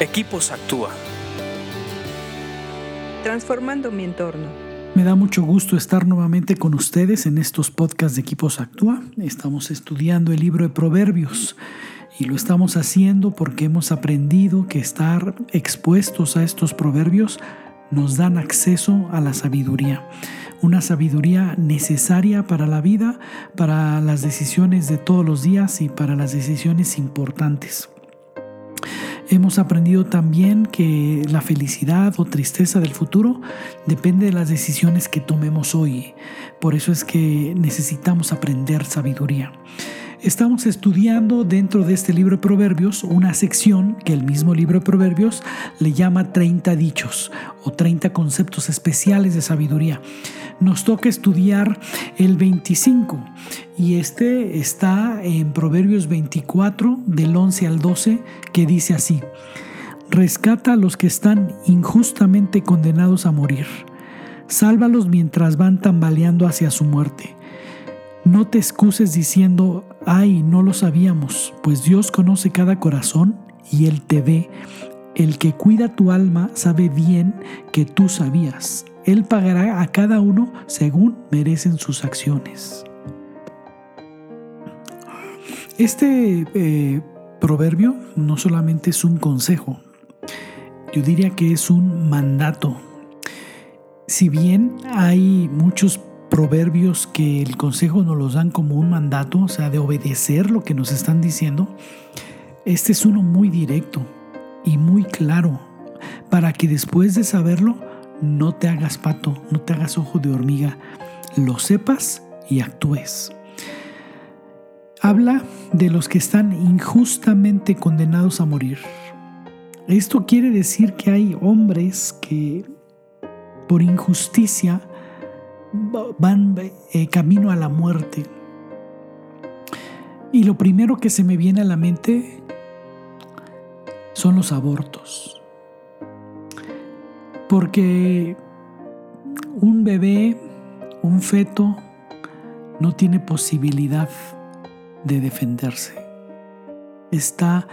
Equipos Actúa. Transformando mi entorno. Me da mucho gusto estar nuevamente con ustedes en estos podcasts de Equipos Actúa. Estamos estudiando el libro de Proverbios y lo estamos haciendo porque hemos aprendido que estar expuestos a estos proverbios nos dan acceso a la sabiduría. Una sabiduría necesaria para la vida, para las decisiones de todos los días y para las decisiones importantes. Hemos aprendido también que la felicidad o tristeza del futuro depende de las decisiones que tomemos hoy. Por eso es que necesitamos aprender sabiduría. Estamos estudiando dentro de este libro de Proverbios una sección que el mismo libro de Proverbios le llama 30 dichos o 30 conceptos especiales de sabiduría. Nos toca estudiar el 25 y este está en Proverbios 24 del 11 al 12 que dice así, rescata a los que están injustamente condenados a morir, sálvalos mientras van tambaleando hacia su muerte. No te excuses diciendo, ay, no lo sabíamos, pues Dios conoce cada corazón y Él te ve. El que cuida tu alma sabe bien que tú sabías. Él pagará a cada uno según merecen sus acciones. Este eh, proverbio no solamente es un consejo, yo diría que es un mandato. Si bien hay muchos proverbios que el consejo nos los dan como un mandato, o sea, de obedecer lo que nos están diciendo, este es uno muy directo y muy claro, para que después de saberlo no te hagas pato, no te hagas ojo de hormiga, lo sepas y actúes. Habla de los que están injustamente condenados a morir. Esto quiere decir que hay hombres que por injusticia van eh, camino a la muerte. Y lo primero que se me viene a la mente son los abortos. Porque un bebé, un feto, no tiene posibilidad de defenderse. Está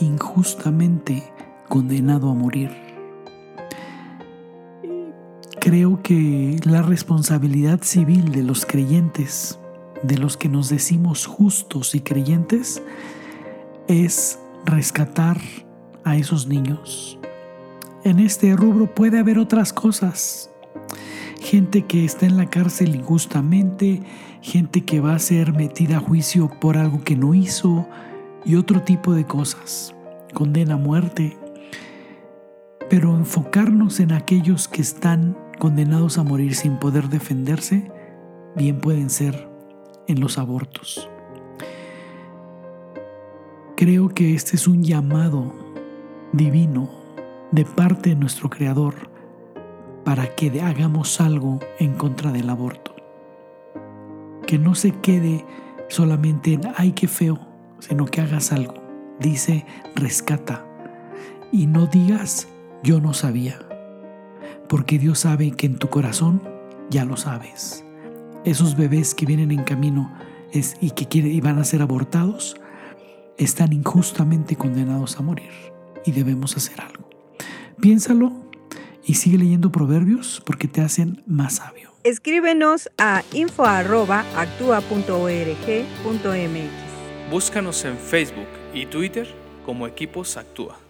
injustamente condenado a morir creo que la responsabilidad civil de los creyentes, de los que nos decimos justos y creyentes, es rescatar a esos niños. En este rubro puede haber otras cosas. Gente que está en la cárcel injustamente, gente que va a ser metida a juicio por algo que no hizo y otro tipo de cosas. Condena a muerte. Pero enfocarnos en aquellos que están condenados a morir sin poder defenderse, bien pueden ser en los abortos. Creo que este es un llamado divino de parte de nuestro Creador para que hagamos algo en contra del aborto. Que no se quede solamente en, ay, qué feo, sino que hagas algo. Dice, rescata. Y no digas, yo no sabía porque Dios sabe que en tu corazón ya lo sabes. Esos bebés que vienen en camino y que quieren, y van a ser abortados están injustamente condenados a morir y debemos hacer algo. Piénsalo y sigue leyendo proverbios porque te hacen más sabio. Escríbenos a info.actua.org.mx. Búscanos en Facebook y Twitter como Equipos Actúa.